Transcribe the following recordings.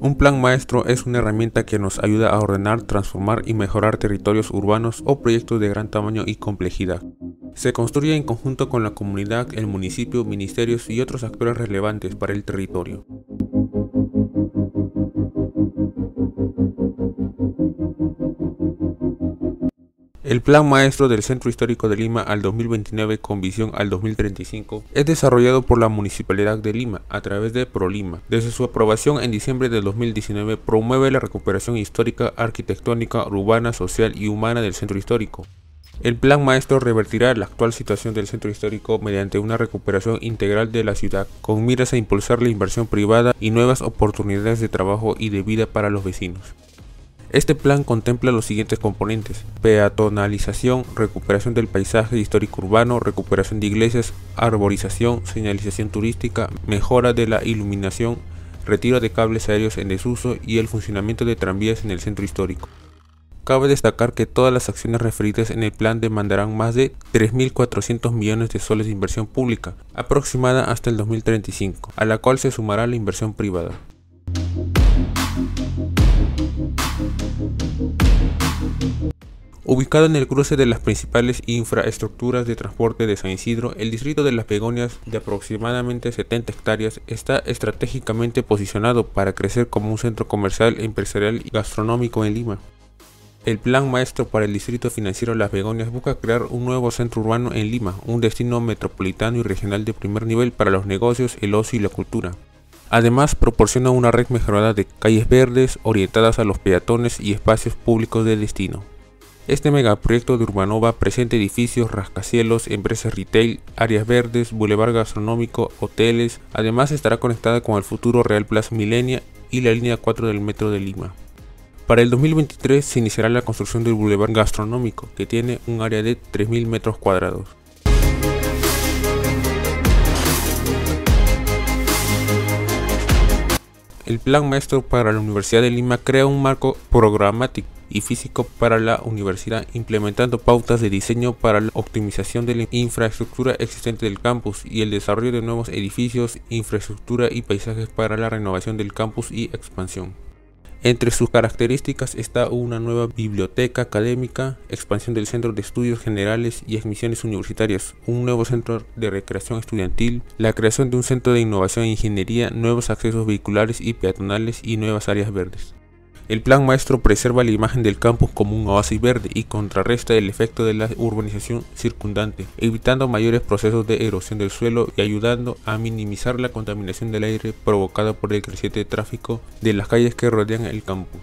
Un plan maestro es una herramienta que nos ayuda a ordenar, transformar y mejorar territorios urbanos o proyectos de gran tamaño y complejidad. Se construye en conjunto con la comunidad, el municipio, ministerios y otros actores relevantes para el territorio. El Plan Maestro del Centro Histórico de Lima al 2029 con visión al 2035 es desarrollado por la Municipalidad de Lima a través de ProLima. Desde su aprobación en diciembre de 2019 promueve la recuperación histórica, arquitectónica, urbana, social y humana del centro histórico. El plan maestro revertirá la actual situación del centro histórico mediante una recuperación integral de la ciudad, con miras a impulsar la inversión privada y nuevas oportunidades de trabajo y de vida para los vecinos. Este plan contempla los siguientes componentes, peatonalización, recuperación del paisaje histórico urbano, recuperación de iglesias, arborización, señalización turística, mejora de la iluminación, retiro de cables aéreos en desuso y el funcionamiento de tranvías en el centro histórico. Cabe destacar que todas las acciones referidas en el plan demandarán más de 3.400 millones de soles de inversión pública, aproximada hasta el 2035, a la cual se sumará la inversión privada. Ubicado en el cruce de las principales infraestructuras de transporte de San Isidro, el distrito de Las Begonias, de aproximadamente 70 hectáreas, está estratégicamente posicionado para crecer como un centro comercial, empresarial y gastronómico en Lima. El plan maestro para el distrito financiero Las Begonias busca crear un nuevo centro urbano en Lima, un destino metropolitano y regional de primer nivel para los negocios, el ocio y la cultura. Además, proporciona una red mejorada de calles verdes orientadas a los peatones y espacios públicos de destino. Este megaproyecto de Urbanova presenta edificios, rascacielos, empresas retail, áreas verdes, bulevar gastronómico, hoteles. Además estará conectada con el futuro Real Plaza Milenia y la línea 4 del metro de Lima. Para el 2023 se iniciará la construcción del bulevar gastronómico, que tiene un área de 3.000 metros cuadrados. El Plan Maestro para la Universidad de Lima crea un marco programático y físico para la universidad, implementando pautas de diseño para la optimización de la infraestructura existente del campus y el desarrollo de nuevos edificios, infraestructura y paisajes para la renovación del campus y expansión. Entre sus características está una nueva biblioteca académica, expansión del centro de estudios generales y admisiones universitarias, un nuevo centro de recreación estudiantil, la creación de un centro de innovación e ingeniería, nuevos accesos vehiculares y peatonales y nuevas áreas verdes. El plan maestro preserva la imagen del campus como un oasis verde y contrarresta el efecto de la urbanización circundante, evitando mayores procesos de erosión del suelo y ayudando a minimizar la contaminación del aire provocada por el creciente tráfico de las calles que rodean el campus.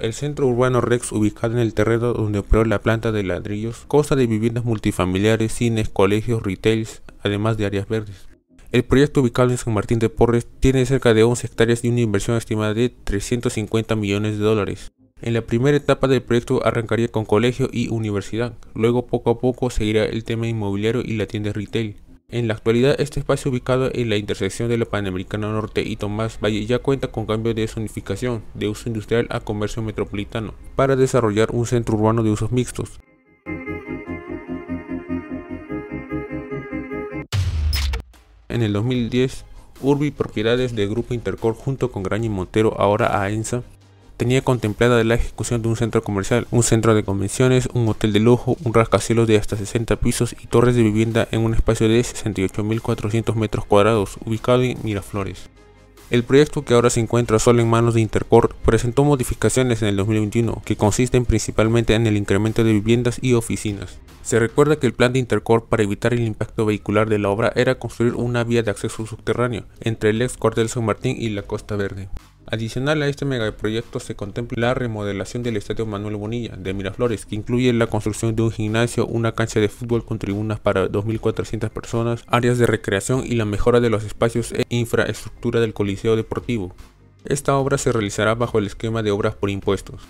El centro urbano Rex, ubicado en el terreno donde operó la planta de ladrillos, consta de viviendas multifamiliares, cines, colegios, retails, además de áreas verdes. El proyecto ubicado en San Martín de Porres tiene cerca de 11 hectáreas y una inversión estimada de 350 millones de dólares. En la primera etapa del proyecto arrancaría con colegio y universidad, luego poco a poco seguirá el tema inmobiliario y la tienda retail. En la actualidad, este espacio ubicado en la intersección de la Panamericana Norte y Tomás Valle ya cuenta con cambio de zonificación de uso industrial a comercio metropolitano para desarrollar un centro urbano de usos mixtos. En el 2010, Urbi Propiedades de Grupo Intercor junto con Graña y Montero, ahora AENSA, tenía contemplada la ejecución de un centro comercial, un centro de convenciones, un hotel de lujo, un rascacielos de hasta 60 pisos y torres de vivienda en un espacio de 68.400 metros cuadrados, ubicado en Miraflores. El proyecto que ahora se encuentra solo en manos de Intercor presentó modificaciones en el 2021 que consisten principalmente en el incremento de viviendas y oficinas. Se recuerda que el plan de Intercorp para evitar el impacto vehicular de la obra era construir una vía de acceso subterráneo entre el ex cuartel San Martín y la Costa Verde. Adicional a este megaproyecto se contempla la remodelación del Estadio Manuel Bonilla de Miraflores, que incluye la construcción de un gimnasio, una cancha de fútbol con tribunas para 2.400 personas, áreas de recreación y la mejora de los espacios e infraestructura del Coliseo Deportivo. Esta obra se realizará bajo el esquema de obras por impuestos.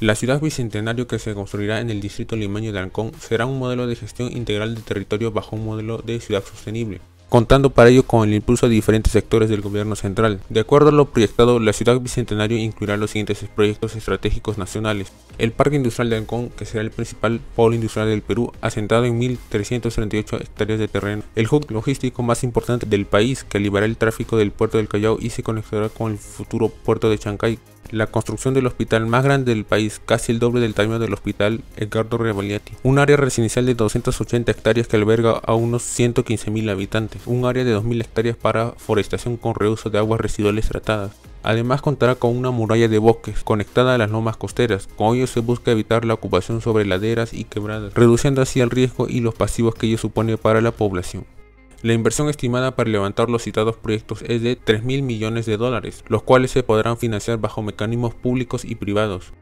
La ciudad bicentenario que se construirá en el distrito limeño de Ancón será un modelo de gestión integral de territorio bajo un modelo de ciudad sostenible. Contando para ello con el impulso de diferentes sectores del gobierno central. De acuerdo a lo proyectado, la ciudad bicentenario incluirá los siguientes proyectos estratégicos nacionales. El Parque Industrial de Ancón, que será el principal polo industrial del Perú, asentado en 1.338 hectáreas de terreno. El hub logístico más importante del país, que aliviará el tráfico del puerto del Callao y se conectará con el futuro puerto de Chancay la construcción del hospital más grande del país, casi el doble del tamaño del hospital Edgardo Revaliati, un área residencial de 280 hectáreas que alberga a unos 115.000 habitantes, un área de 2.000 hectáreas para forestación con reuso de aguas residuales tratadas. Además contará con una muralla de bosques conectada a las lomas costeras, con ello se busca evitar la ocupación sobre laderas y quebradas, reduciendo así el riesgo y los pasivos que ello supone para la población. La inversión estimada para levantar los citados proyectos es de 3 mil millones de dólares, los cuales se podrán financiar bajo mecanismos públicos y privados.